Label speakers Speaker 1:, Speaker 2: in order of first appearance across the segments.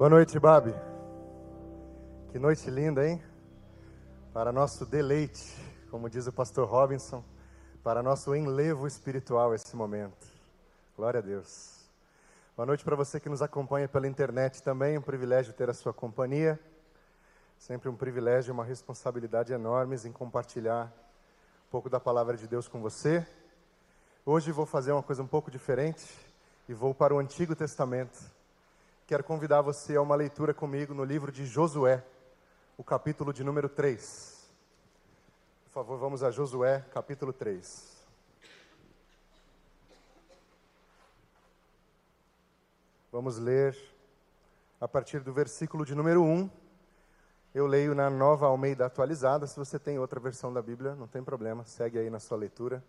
Speaker 1: Boa noite, Babi. Que noite linda, hein? Para nosso deleite, como diz o pastor Robinson, para nosso enlevo espiritual esse momento. Glória a Deus. Boa noite para você que nos acompanha pela internet também, um privilégio ter a sua companhia. Sempre um privilégio e uma responsabilidade enormes em compartilhar um pouco da palavra de Deus com você. Hoje vou fazer uma coisa um pouco diferente e vou para o Antigo Testamento quero convidar você a uma leitura comigo no livro de Josué, o capítulo de número 3. Por favor, vamos a Josué, capítulo 3. Vamos ler a partir do versículo de número 1. Eu leio na nova Almeida atualizada. Se você tem outra versão da Bíblia, não tem problema, segue aí na sua leitura.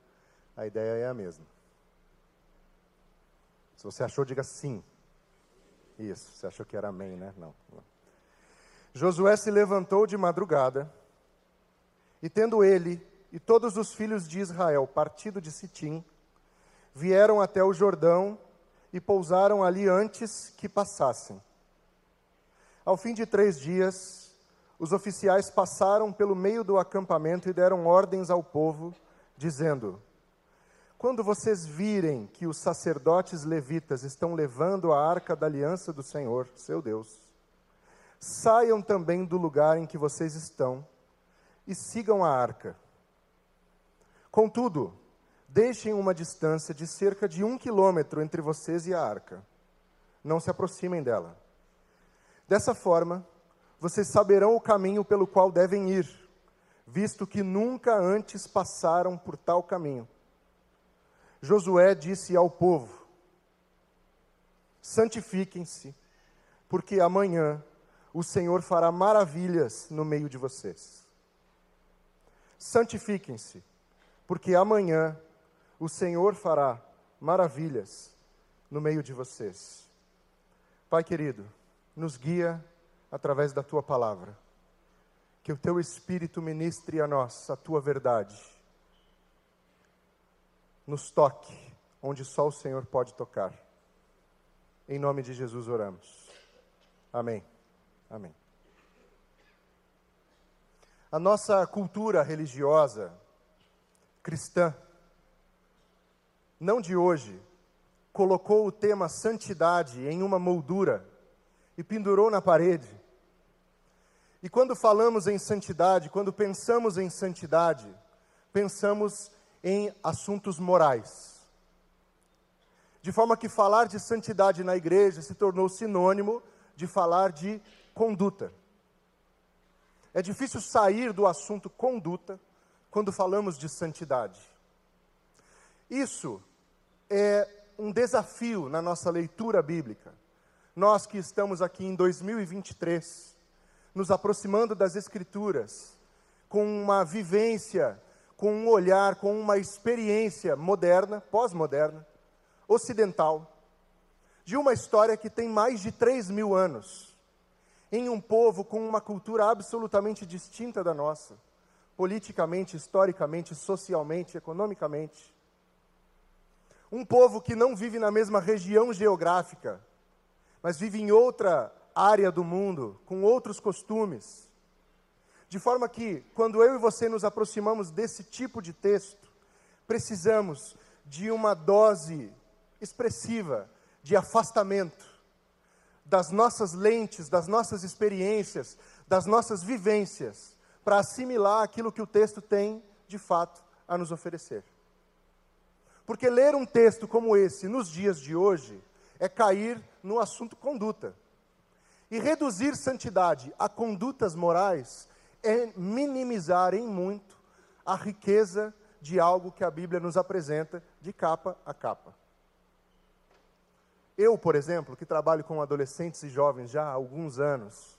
Speaker 1: A ideia é a mesma. Se você achou, diga sim. Isso, você achou que era amém, né? Não. Josué se levantou de madrugada, e tendo ele e todos os filhos de Israel partido de Sitim, vieram até o Jordão e pousaram ali antes que passassem. Ao fim de três dias, os oficiais passaram pelo meio do acampamento e deram ordens ao povo, dizendo: quando vocês virem que os sacerdotes levitas estão levando a arca da aliança do Senhor, seu Deus, saiam também do lugar em que vocês estão e sigam a arca. Contudo, deixem uma distância de cerca de um quilômetro entre vocês e a arca. Não se aproximem dela. Dessa forma, vocês saberão o caminho pelo qual devem ir, visto que nunca antes passaram por tal caminho. Josué disse ao povo: Santifiquem-se, porque amanhã o Senhor fará maravilhas no meio de vocês. Santifiquem-se, porque amanhã o Senhor fará maravilhas no meio de vocês. Pai querido, nos guia através da tua palavra. Que o teu Espírito ministre a nós a tua verdade nos toque onde só o Senhor pode tocar. Em nome de Jesus oramos. Amém. Amém. A nossa cultura religiosa cristã, não de hoje, colocou o tema santidade em uma moldura e pendurou na parede. E quando falamos em santidade, quando pensamos em santidade, pensamos em assuntos morais. De forma que falar de santidade na igreja se tornou sinônimo de falar de conduta. É difícil sair do assunto conduta quando falamos de santidade. Isso é um desafio na nossa leitura bíblica. Nós que estamos aqui em 2023, nos aproximando das Escrituras, com uma vivência com um olhar, com uma experiência moderna, pós-moderna, ocidental, de uma história que tem mais de 3 mil anos, em um povo com uma cultura absolutamente distinta da nossa, politicamente, historicamente, socialmente, economicamente. Um povo que não vive na mesma região geográfica, mas vive em outra área do mundo, com outros costumes de forma que, quando eu e você nos aproximamos desse tipo de texto, precisamos de uma dose expressiva de afastamento das nossas lentes, das nossas experiências, das nossas vivências, para assimilar aquilo que o texto tem, de fato, a nos oferecer. Porque ler um texto como esse nos dias de hoje é cair no assunto conduta. E reduzir santidade a condutas morais é minimizar em muito a riqueza de algo que a Bíblia nos apresenta de capa a capa. Eu, por exemplo, que trabalho com adolescentes e jovens já há alguns anos,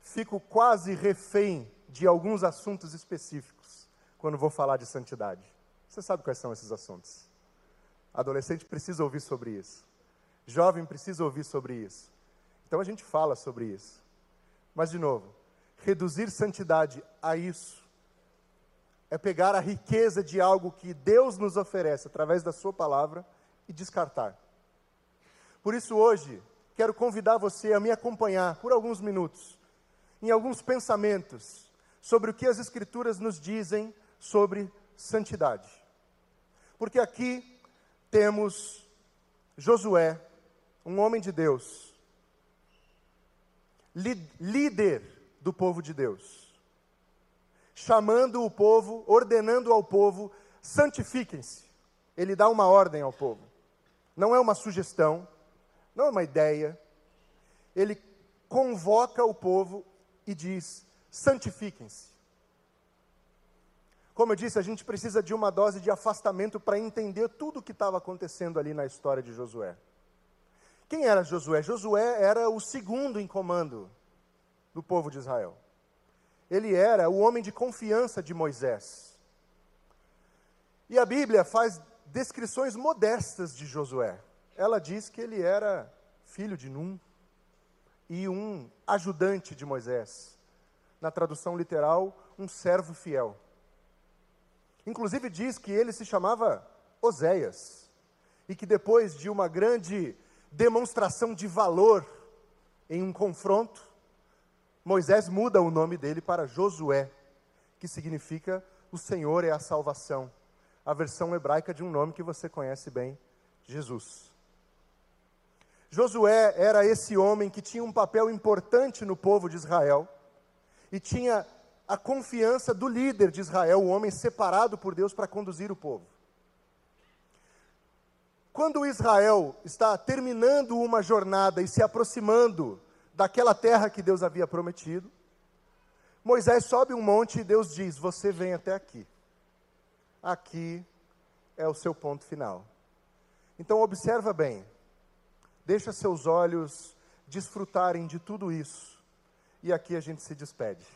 Speaker 1: fico quase refém de alguns assuntos específicos quando vou falar de santidade. Você sabe quais são esses assuntos? Adolescente precisa ouvir sobre isso. Jovem precisa ouvir sobre isso. Então a gente fala sobre isso. Mas, de novo, reduzir santidade a isso é pegar a riqueza de algo que Deus nos oferece através da Sua palavra e descartar. Por isso, hoje, quero convidar você a me acompanhar por alguns minutos em alguns pensamentos sobre o que as Escrituras nos dizem sobre santidade. Porque aqui temos Josué, um homem de Deus, líder do povo de Deus, chamando o povo, ordenando ao povo: santifiquem-se. Ele dá uma ordem ao povo. Não é uma sugestão, não é uma ideia. Ele convoca o povo e diz: santifiquem-se. Como eu disse, a gente precisa de uma dose de afastamento para entender tudo o que estava acontecendo ali na história de Josué. Quem era Josué? Josué era o segundo em comando do povo de Israel. Ele era o homem de confiança de Moisés. E a Bíblia faz descrições modestas de Josué. Ela diz que ele era filho de Num e um ajudante de Moisés. Na tradução literal, um servo fiel. Inclusive diz que ele se chamava Oséias e que depois de uma grande demonstração de valor em um confronto, Moisés muda o nome dele para Josué, que significa o Senhor é a salvação. A versão hebraica de um nome que você conhece bem, Jesus. Josué era esse homem que tinha um papel importante no povo de Israel e tinha a confiança do líder de Israel, o homem separado por Deus para conduzir o povo. Quando Israel está terminando uma jornada e se aproximando daquela terra que Deus havia prometido, Moisés sobe um monte e Deus diz: Você vem até aqui. Aqui é o seu ponto final. Então, observa bem, deixa seus olhos desfrutarem de tudo isso, e aqui a gente se despede.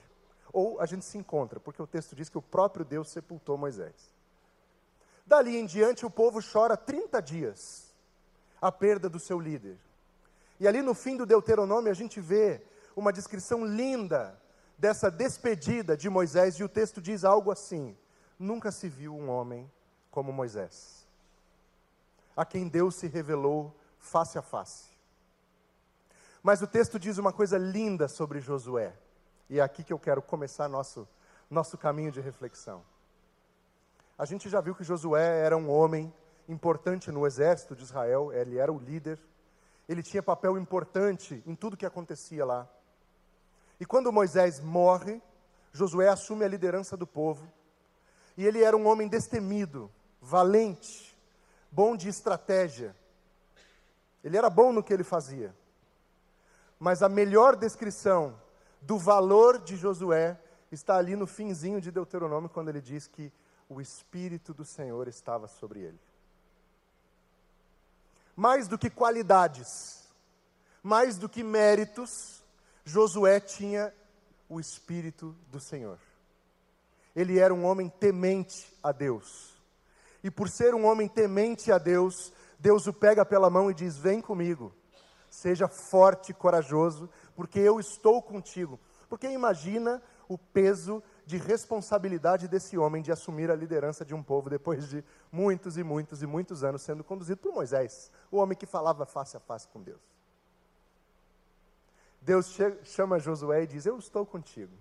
Speaker 1: Ou a gente se encontra, porque o texto diz que o próprio Deus sepultou Moisés. Dali em diante, o povo chora 30 dias a perda do seu líder. E ali no fim do Deuteronômio, a gente vê uma descrição linda dessa despedida de Moisés, e o texto diz algo assim: Nunca se viu um homem como Moisés, a quem Deus se revelou face a face. Mas o texto diz uma coisa linda sobre Josué, e é aqui que eu quero começar nosso, nosso caminho de reflexão. A gente já viu que Josué era um homem importante no exército de Israel, ele era o líder, ele tinha papel importante em tudo que acontecia lá. E quando Moisés morre, Josué assume a liderança do povo, e ele era um homem destemido, valente, bom de estratégia. Ele era bom no que ele fazia. Mas a melhor descrição do valor de Josué está ali no finzinho de Deuteronômio, quando ele diz que o Espírito do Senhor estava sobre ele. Mais do que qualidades, mais do que méritos, Josué tinha o Espírito do Senhor. Ele era um homem temente a Deus. E por ser um homem temente a Deus, Deus o pega pela mão e diz: Vem comigo, seja forte e corajoso, porque eu estou contigo. Porque imagina o peso de responsabilidade desse homem de assumir a liderança de um povo depois de muitos e muitos e muitos anos sendo conduzido por Moisés, o homem que falava face a face com Deus. Deus chama Josué e diz: Eu estou contigo,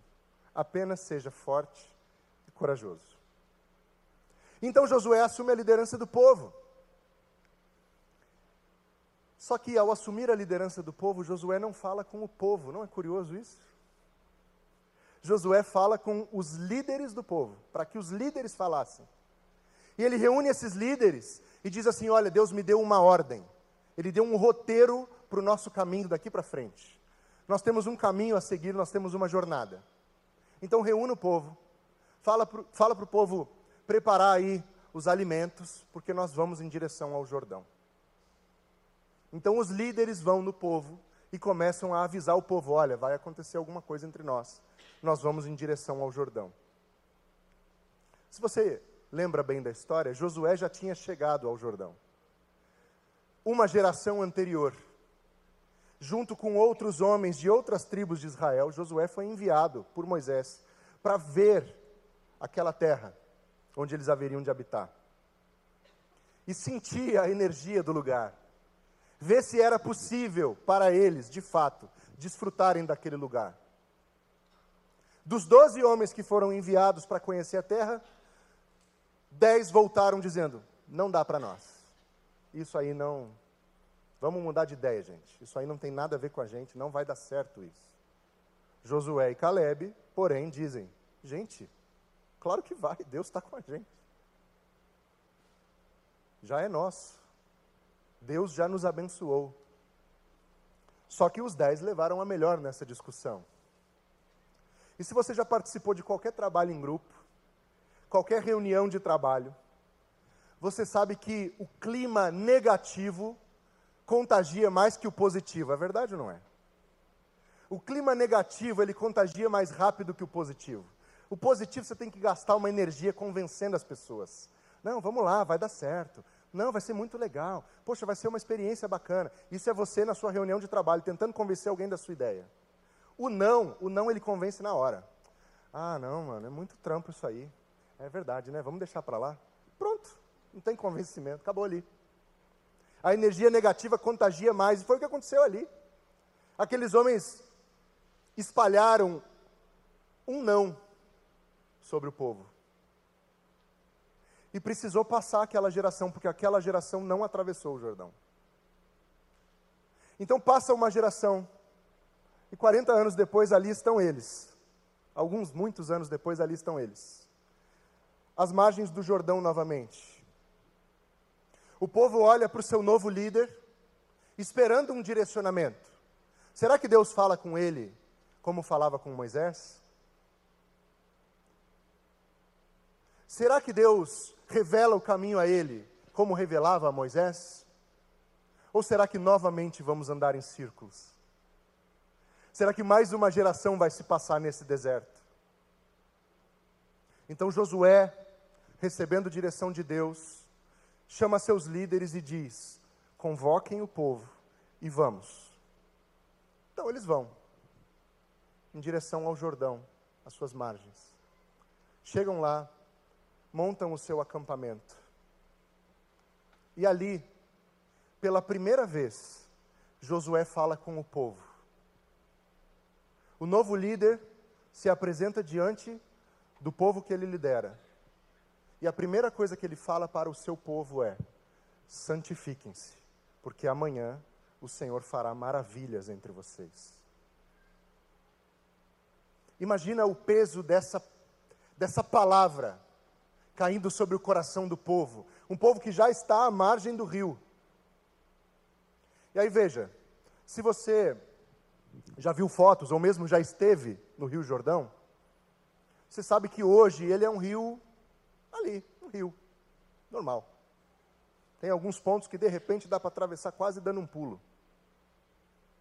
Speaker 1: apenas seja forte e corajoso. Então Josué assume a liderança do povo. Só que ao assumir a liderança do povo, Josué não fala com o povo, não é curioso isso? Josué fala com os líderes do povo, para que os líderes falassem. E ele reúne esses líderes e diz assim: Olha, Deus me deu uma ordem, Ele deu um roteiro para o nosso caminho daqui para frente. Nós temos um caminho a seguir, nós temos uma jornada. Então reúne o povo, fala para fala o povo preparar aí os alimentos, porque nós vamos em direção ao Jordão. Então os líderes vão no povo e começam a avisar o povo: olha, vai acontecer alguma coisa entre nós nós vamos em direção ao Jordão. Se você lembra bem da história, Josué já tinha chegado ao Jordão. Uma geração anterior, junto com outros homens de outras tribos de Israel, Josué foi enviado por Moisés para ver aquela terra onde eles haveriam de habitar. E sentir a energia do lugar. ver se era possível para eles, de fato, desfrutarem daquele lugar. Dos doze homens que foram enviados para conhecer a terra, dez voltaram dizendo: não dá para nós. Isso aí não. Vamos mudar de ideia, gente. Isso aí não tem nada a ver com a gente, não vai dar certo isso. Josué e Caleb, porém, dizem: gente, claro que vai, Deus está com a gente. Já é nosso. Deus já nos abençoou. Só que os dez levaram a melhor nessa discussão. E se você já participou de qualquer trabalho em grupo, qualquer reunião de trabalho, você sabe que o clima negativo contagia mais que o positivo, é verdade ou não é? O clima negativo, ele contagia mais rápido que o positivo. O positivo você tem que gastar uma energia convencendo as pessoas. Não, vamos lá, vai dar certo. Não, vai ser muito legal. Poxa, vai ser uma experiência bacana. Isso é você na sua reunião de trabalho, tentando convencer alguém da sua ideia. O não, o não ele convence na hora. Ah, não, mano, é muito trampo isso aí. É verdade, né? Vamos deixar para lá. Pronto, não tem convencimento, acabou ali. A energia negativa contagia mais, e foi o que aconteceu ali. Aqueles homens espalharam um não sobre o povo. E precisou passar aquela geração, porque aquela geração não atravessou o Jordão. Então passa uma geração, e 40 anos depois ali estão eles. Alguns, muitos anos depois, ali estão eles. As margens do Jordão novamente. O povo olha para o seu novo líder, esperando um direcionamento. Será que Deus fala com ele como falava com Moisés? Será que Deus revela o caminho a ele como revelava a Moisés? Ou será que novamente vamos andar em círculos? Será que mais uma geração vai se passar nesse deserto? Então Josué, recebendo direção de Deus, chama seus líderes e diz: convoquem o povo e vamos. Então eles vão em direção ao Jordão, às suas margens. Chegam lá, montam o seu acampamento. E ali, pela primeira vez, Josué fala com o povo. O novo líder se apresenta diante do povo que ele lidera. E a primeira coisa que ele fala para o seu povo é: santifiquem-se, porque amanhã o Senhor fará maravilhas entre vocês. Imagina o peso dessa, dessa palavra caindo sobre o coração do povo, um povo que já está à margem do rio. E aí veja, se você já viu fotos ou mesmo já esteve no Rio Jordão, você sabe que hoje ele é um rio ali, um rio normal. Tem alguns pontos que de repente dá para atravessar quase dando um pulo.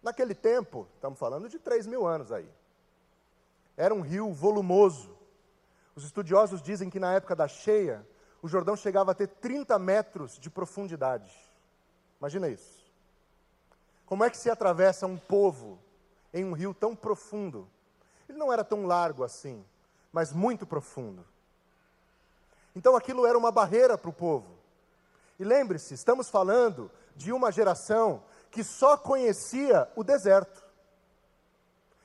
Speaker 1: Naquele tempo, estamos falando de 3 mil anos aí, era um rio volumoso. Os estudiosos dizem que na época da cheia, o Jordão chegava a ter 30 metros de profundidade. Imagina isso. Como é que se atravessa um povo em um rio tão profundo? Ele não era tão largo assim, mas muito profundo. Então aquilo era uma barreira para o povo. E lembre-se, estamos falando de uma geração que só conhecia o deserto.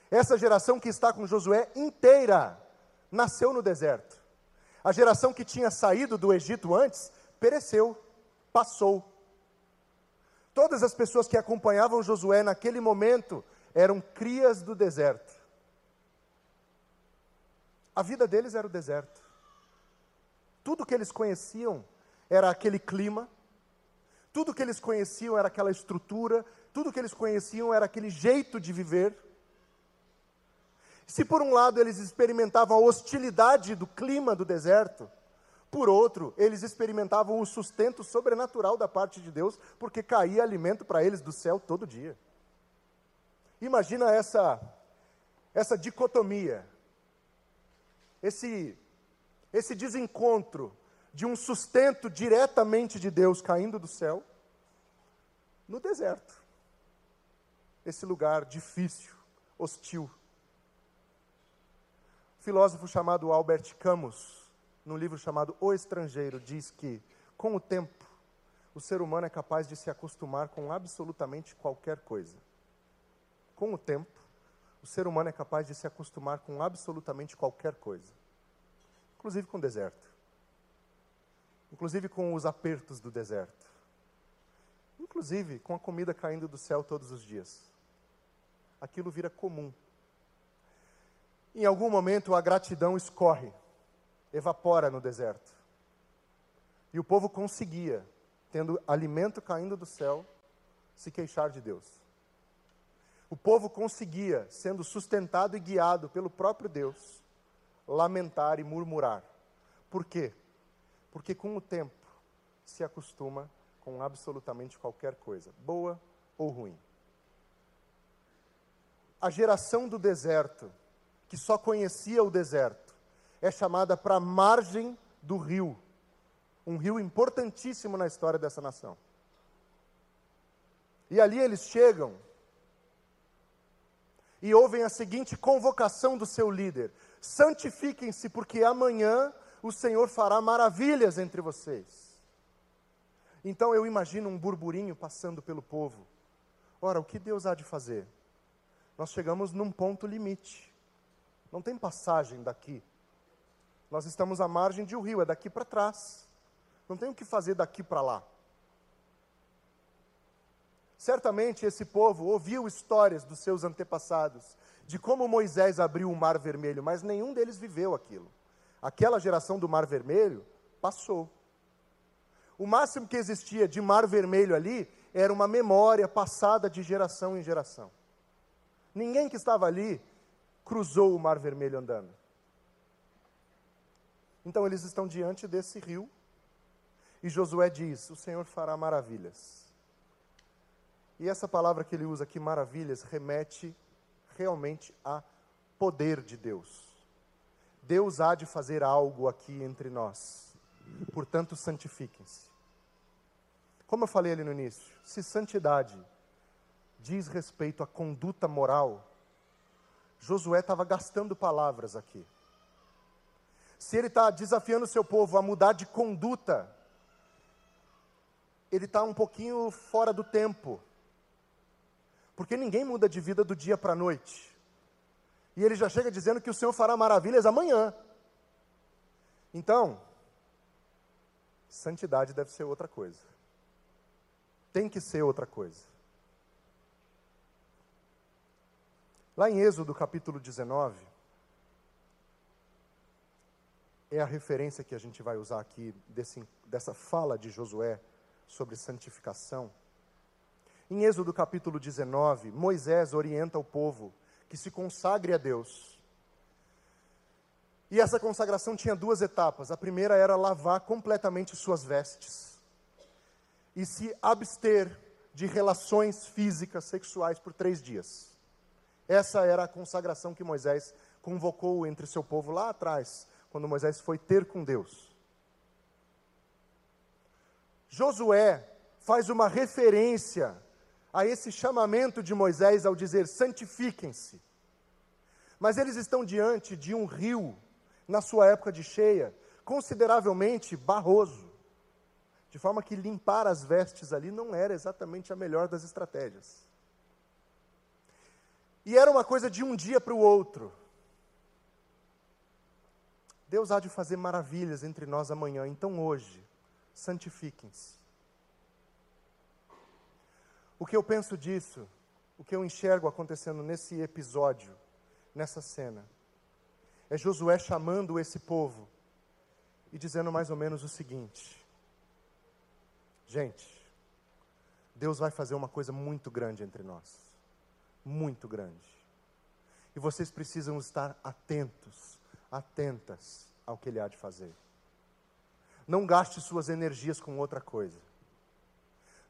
Speaker 1: Essa geração que está com Josué inteira nasceu no deserto. A geração que tinha saído do Egito antes pereceu, passou. Todas as pessoas que acompanhavam Josué naquele momento eram crias do deserto. A vida deles era o deserto. Tudo que eles conheciam era aquele clima, tudo que eles conheciam era aquela estrutura, tudo que eles conheciam era aquele jeito de viver. Se por um lado eles experimentavam a hostilidade do clima do deserto, por outro, eles experimentavam o sustento sobrenatural da parte de Deus, porque caía alimento para eles do céu todo dia. Imagina essa essa dicotomia. Esse esse desencontro de um sustento diretamente de Deus caindo do céu no deserto. Esse lugar difícil, hostil filósofo chamado Albert Camus, num livro chamado O Estrangeiro, diz que, com o tempo, o ser humano é capaz de se acostumar com absolutamente qualquer coisa. Com o tempo, o ser humano é capaz de se acostumar com absolutamente qualquer coisa, inclusive com o deserto, inclusive com os apertos do deserto, inclusive com a comida caindo do céu todos os dias. Aquilo vira comum. Em algum momento a gratidão escorre, evapora no deserto. E o povo conseguia, tendo alimento caindo do céu, se queixar de Deus. O povo conseguia, sendo sustentado e guiado pelo próprio Deus, lamentar e murmurar. Por quê? Porque com o tempo se acostuma com absolutamente qualquer coisa, boa ou ruim. A geração do deserto, que só conhecia o deserto, é chamada para a margem do rio um rio importantíssimo na história dessa nação. E ali eles chegam e ouvem a seguinte convocação do seu líder: santifiquem-se, porque amanhã o Senhor fará maravilhas entre vocês. Então eu imagino um burburinho passando pelo povo. Ora, o que Deus há de fazer? Nós chegamos num ponto limite. Não tem passagem daqui. Nós estamos à margem de um rio, é daqui para trás. Não tem o que fazer daqui para lá. Certamente esse povo ouviu histórias dos seus antepassados, de como Moisés abriu o Mar Vermelho, mas nenhum deles viveu aquilo. Aquela geração do Mar Vermelho passou. O máximo que existia de Mar Vermelho ali era uma memória passada de geração em geração. Ninguém que estava ali cruzou o Mar Vermelho andando. Então eles estão diante desse rio e Josué diz: O Senhor fará maravilhas. E essa palavra que ele usa aqui, maravilhas, remete realmente a poder de Deus. Deus há de fazer algo aqui entre nós. Portanto, santifiquem-se. Como eu falei ali no início, se santidade diz respeito à conduta moral, Josué estava gastando palavras aqui. Se ele está desafiando o seu povo a mudar de conduta, ele está um pouquinho fora do tempo. Porque ninguém muda de vida do dia para a noite. E ele já chega dizendo que o Senhor fará maravilhas amanhã. Então, santidade deve ser outra coisa. Tem que ser outra coisa. Lá em Êxodo capítulo 19, é a referência que a gente vai usar aqui desse, dessa fala de Josué sobre santificação. Em Êxodo capítulo 19, Moisés orienta o povo que se consagre a Deus. E essa consagração tinha duas etapas. A primeira era lavar completamente suas vestes e se abster de relações físicas sexuais por três dias. Essa era a consagração que Moisés convocou entre seu povo lá atrás, quando Moisés foi ter com Deus. Josué faz uma referência a esse chamamento de Moisés ao dizer: santifiquem-se. Mas eles estão diante de um rio, na sua época de cheia, consideravelmente barroso, de forma que limpar as vestes ali não era exatamente a melhor das estratégias. E era uma coisa de um dia para o outro. Deus há de fazer maravilhas entre nós amanhã, então hoje, santifiquem-se. O que eu penso disso, o que eu enxergo acontecendo nesse episódio, nessa cena, é Josué chamando esse povo e dizendo mais ou menos o seguinte: Gente, Deus vai fazer uma coisa muito grande entre nós. Muito grande. E vocês precisam estar atentos, atentas ao que Ele há de fazer. Não gaste suas energias com outra coisa.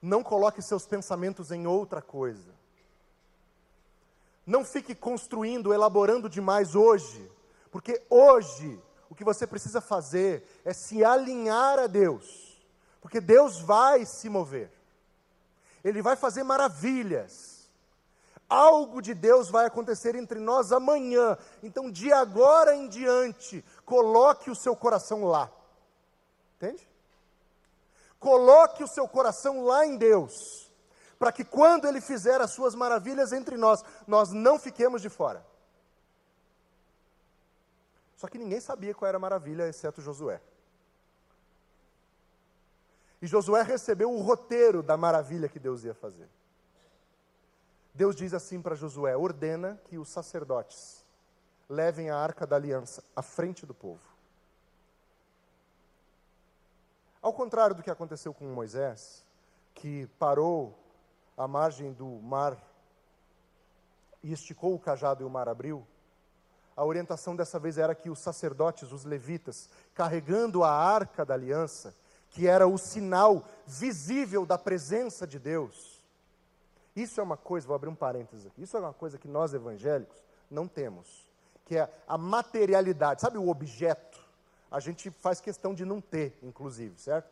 Speaker 1: Não coloque seus pensamentos em outra coisa. Não fique construindo, elaborando demais hoje, porque hoje o que você precisa fazer é se alinhar a Deus, porque Deus vai se mover, Ele vai fazer maravilhas, algo de Deus vai acontecer entre nós amanhã, então de agora em diante, coloque o seu coração lá. Entende? Coloque o seu coração lá em Deus, para que quando Ele fizer as suas maravilhas entre nós, nós não fiquemos de fora. Só que ninguém sabia qual era a maravilha, exceto Josué. E Josué recebeu o roteiro da maravilha que Deus ia fazer. Deus diz assim para Josué: ordena que os sacerdotes levem a arca da aliança à frente do povo. Ao contrário do que aconteceu com Moisés, que parou à margem do mar e esticou o cajado e o mar abriu, a orientação dessa vez era que os sacerdotes, os levitas, carregando a arca da aliança, que era o sinal visível da presença de Deus. Isso é uma coisa, vou abrir um parênteses aqui, isso é uma coisa que nós evangélicos não temos, que é a materialidade, sabe o objeto? A gente faz questão de não ter, inclusive, certo?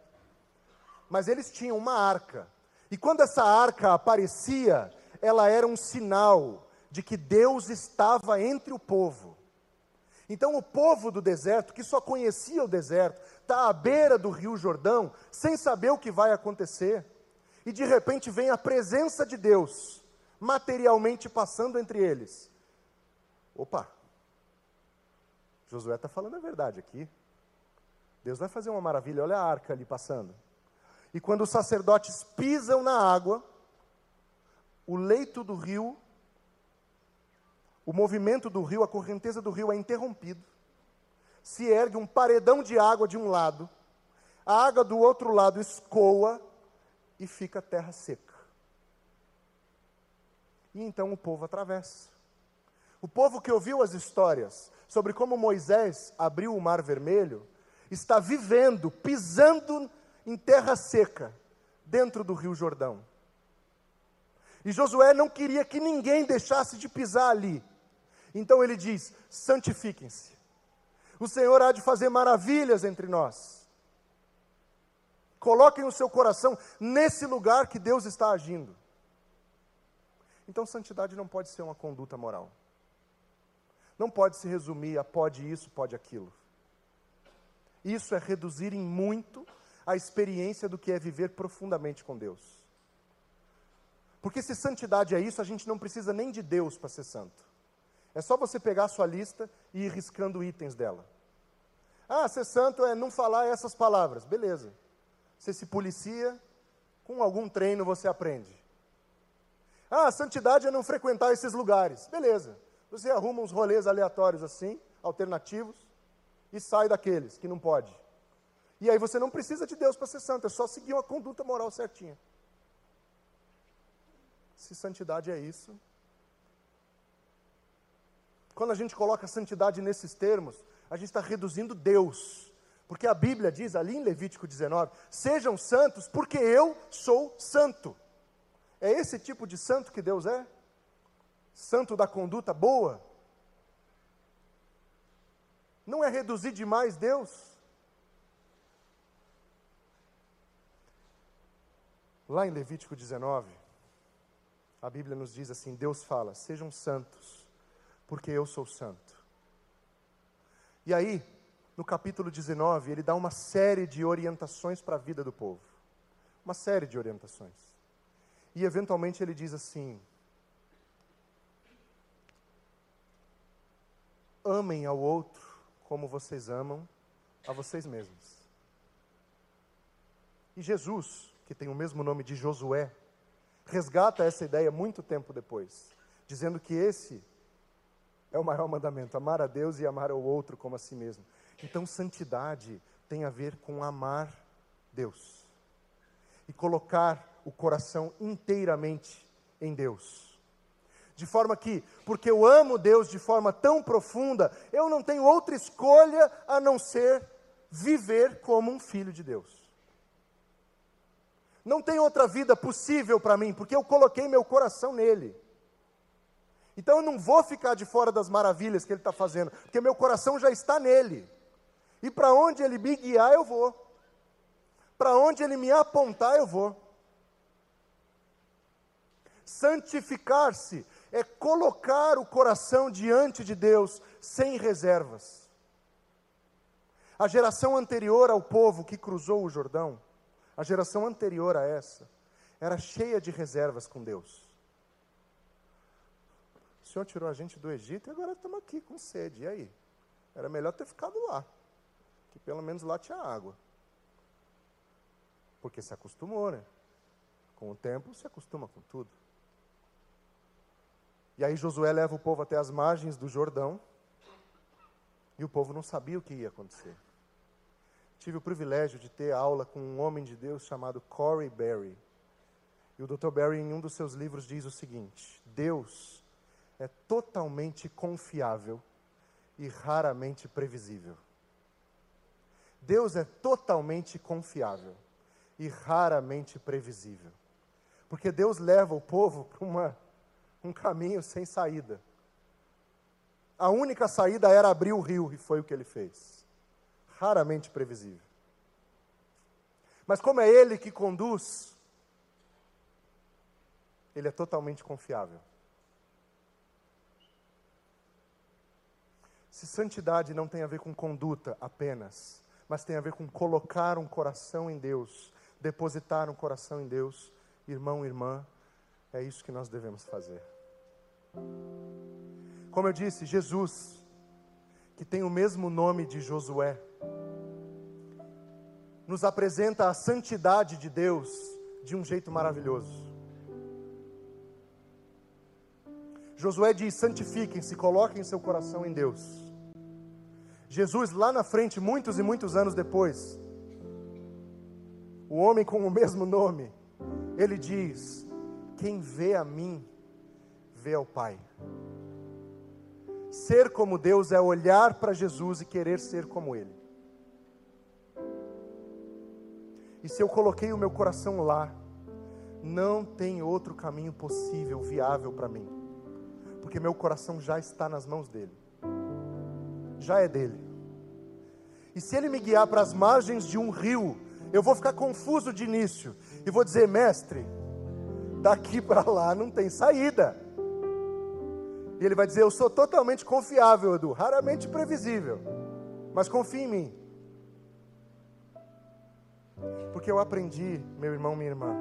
Speaker 1: Mas eles tinham uma arca, e quando essa arca aparecia, ela era um sinal de que Deus estava entre o povo. Então, o povo do deserto, que só conhecia o deserto, está à beira do rio Jordão, sem saber o que vai acontecer, e de repente vem a presença de Deus, materialmente passando entre eles. Opa, Josué está falando a verdade aqui. Deus vai fazer uma maravilha, olha a arca ali passando. E quando os sacerdotes pisam na água, o leito do rio o movimento do rio, a correnteza do rio é interrompido. Se ergue um paredão de água de um lado, a água do outro lado escoa e fica terra seca. E então o povo atravessa. O povo que ouviu as histórias sobre como Moisés abriu o mar vermelho, está vivendo, pisando em terra seca, dentro do rio Jordão. E Josué não queria que ninguém deixasse de pisar ali. Então ele diz: santifiquem-se. O Senhor há de fazer maravilhas entre nós. Coloquem o seu coração nesse lugar que Deus está agindo. Então, santidade não pode ser uma conduta moral. Não pode se resumir a pode isso, pode aquilo. Isso é reduzir em muito a experiência do que é viver profundamente com Deus. Porque se santidade é isso, a gente não precisa nem de Deus para ser santo. É só você pegar a sua lista e ir riscando itens dela. Ah, ser santo é não falar essas palavras. Beleza. Você se policia, com algum treino você aprende. Ah, santidade é não frequentar esses lugares. Beleza. Você arruma uns rolês aleatórios assim, alternativos, e sai daqueles que não pode. E aí você não precisa de Deus para ser santo, é só seguir uma conduta moral certinha. Se santidade é isso, quando a gente coloca santidade nesses termos, a gente está reduzindo Deus. Porque a Bíblia diz ali em Levítico 19: sejam santos, porque eu sou santo. É esse tipo de santo que Deus é? Santo da conduta boa? Não é reduzir demais Deus? Lá em Levítico 19, a Bíblia nos diz assim: Deus fala: sejam santos, porque eu sou santo. E aí, no capítulo 19, ele dá uma série de orientações para a vida do povo. Uma série de orientações. E eventualmente ele diz assim: Amem ao outro como vocês amam a vocês mesmos. E Jesus, que tem o mesmo nome de Josué, resgata essa ideia muito tempo depois, dizendo que esse é o maior mandamento: amar a Deus e amar ao outro como a si mesmo. Então, santidade tem a ver com amar Deus e colocar o coração inteiramente em Deus. De forma que, porque eu amo Deus de forma tão profunda, eu não tenho outra escolha a não ser viver como um filho de Deus. Não tem outra vida possível para mim, porque eu coloquei meu coração nele. Então eu não vou ficar de fora das maravilhas que Ele está fazendo, porque meu coração já está nele. E para onde Ele me guiar, eu vou. Para onde Ele me apontar, eu vou. Santificar-se é colocar o coração diante de Deus sem reservas. A geração anterior ao povo que cruzou o Jordão, a geração anterior a essa, era cheia de reservas com Deus. O Senhor tirou a gente do Egito e agora estamos aqui com sede. E aí? Era melhor ter ficado lá, que pelo menos lá tinha água. Porque se acostumou, né? Com o tempo se acostuma com tudo. E aí Josué leva o povo até as margens do Jordão. E o povo não sabia o que ia acontecer. Tive o privilégio de ter aula com um homem de Deus chamado Corey Berry. E o Dr. Berry, em um dos seus livros, diz o seguinte: Deus é totalmente confiável e raramente previsível. Deus é totalmente confiável e raramente previsível. Porque Deus leva o povo para um caminho sem saída. A única saída era abrir o rio, e foi o que ele fez. Raramente previsível. Mas como é ele que conduz, ele é totalmente confiável. Se santidade não tem a ver com conduta apenas, mas tem a ver com colocar um coração em Deus, depositar um coração em Deus, irmão, irmã, é isso que nós devemos fazer. Como eu disse, Jesus, que tem o mesmo nome de Josué, nos apresenta a santidade de Deus de um jeito maravilhoso. Josué diz: santifiquem-se, coloquem seu coração em Deus. Jesus, lá na frente, muitos e muitos anos depois, o homem com o mesmo nome, ele diz: Quem vê a mim, vê ao Pai. Ser como Deus é olhar para Jesus e querer ser como Ele. E se eu coloquei o meu coração lá, não tem outro caminho possível, viável para mim, porque meu coração já está nas mãos dele, já é dele. E se ele me guiar para as margens de um rio, eu vou ficar confuso de início e vou dizer, mestre, daqui para lá não tem saída. E ele vai dizer: Eu sou totalmente confiável, Edu, raramente previsível, mas confie em mim. Porque eu aprendi, meu irmão, minha irmã,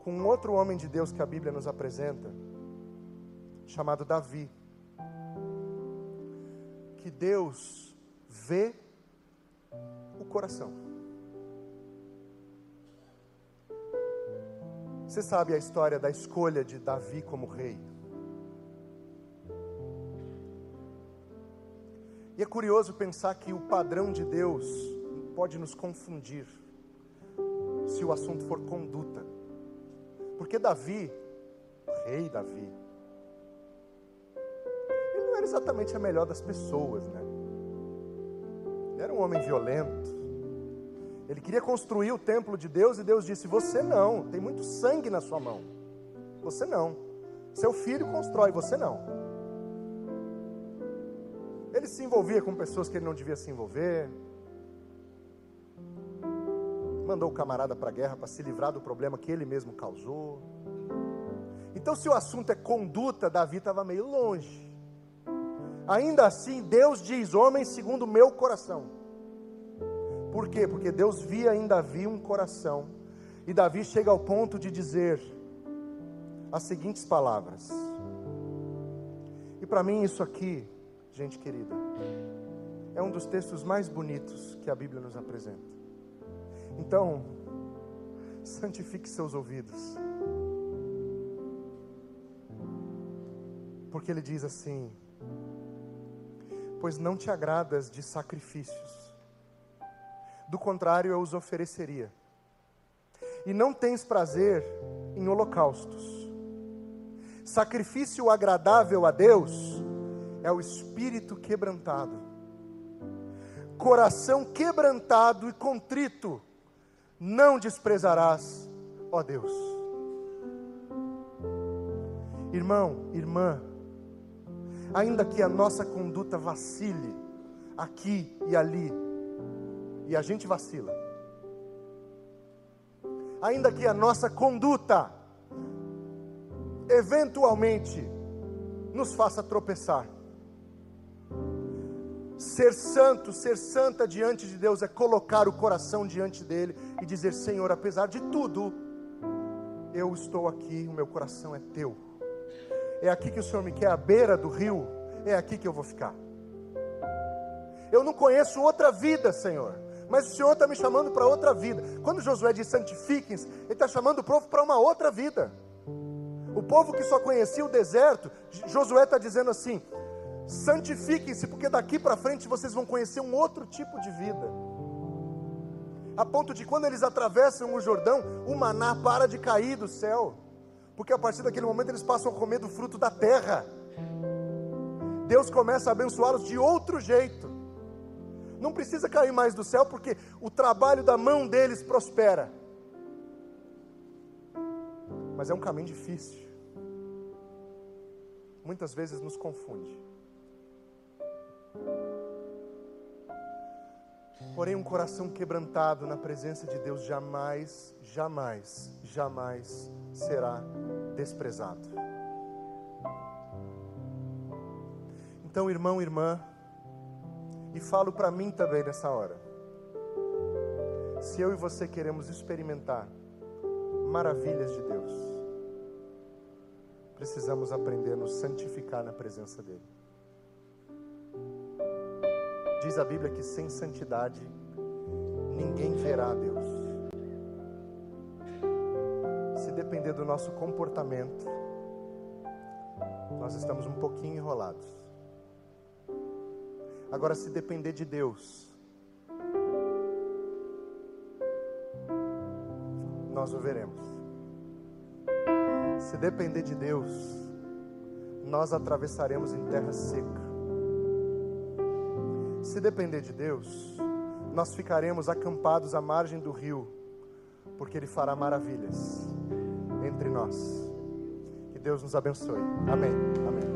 Speaker 1: com outro homem de Deus que a Bíblia nos apresenta, chamado Davi, que Deus vê o coração. Você sabe a história da escolha de Davi como rei? E é curioso pensar que o padrão de Deus pode nos confundir se o assunto for conduta. Porque Davi, rei Davi, ele não era exatamente a melhor das pessoas, né? Ele era um homem violento. Ele queria construir o templo de Deus e Deus disse: Você não, tem muito sangue na sua mão. Você não. Seu filho constrói, você não. Ele se envolvia com pessoas que ele não devia se envolver. Mandou o camarada para a guerra para se livrar do problema que ele mesmo causou. Então, se o assunto é conduta, Davi estava meio longe. Ainda assim, Deus diz: Homem segundo o meu coração. Por quê? Porque Deus via em Davi um coração. E Davi chega ao ponto de dizer as seguintes palavras. E para mim, isso aqui gente querida, é um dos textos mais bonitos que a Bíblia nos apresenta. Então, santifique seus ouvidos. Porque ele diz assim: Pois não te agradas de sacrifícios, do contrário eu os ofereceria. E não tens prazer em holocaustos. Sacrifício agradável a Deus é o espírito quebrantado. Coração quebrantado e contrito, não desprezarás, ó Deus. Irmão, irmã, ainda que a nossa conduta vacile aqui e ali, e a gente vacila, ainda que a nossa conduta eventualmente nos faça tropeçar, Ser santo, ser santa diante de Deus é colocar o coração diante dele e dizer: Senhor, apesar de tudo, eu estou aqui, o meu coração é teu. É aqui que o Senhor me quer, à beira do rio, é aqui que eu vou ficar. Eu não conheço outra vida, Senhor, mas o Senhor está me chamando para outra vida. Quando Josué diz santifiquem-se, ele está chamando o povo para uma outra vida. O povo que só conhecia o deserto, Josué está dizendo assim: santifiquem-se, porque daqui para frente vocês vão conhecer um outro tipo de vida. A ponto de quando eles atravessam o Jordão, o maná para de cair do céu, porque a partir daquele momento eles passam a comer do fruto da terra. Deus começa a abençoá-los de outro jeito. Não precisa cair mais do céu, porque o trabalho da mão deles prospera. Mas é um caminho difícil. Muitas vezes nos confunde. Porém, um coração quebrantado na presença de Deus jamais, jamais, jamais será desprezado. Então, irmão, irmã, e falo para mim também nessa hora. Se eu e você queremos experimentar maravilhas de Deus, precisamos aprender a nos santificar na presença dEle. Diz a Bíblia que sem santidade ninguém verá a Deus. Se depender do nosso comportamento, nós estamos um pouquinho enrolados. Agora, se depender de Deus, nós o veremos. Se depender de Deus, nós atravessaremos em terra seca. Se depender de Deus, nós ficaremos acampados à margem do rio, porque Ele fará maravilhas entre nós. Que Deus nos abençoe. Amém. Amém.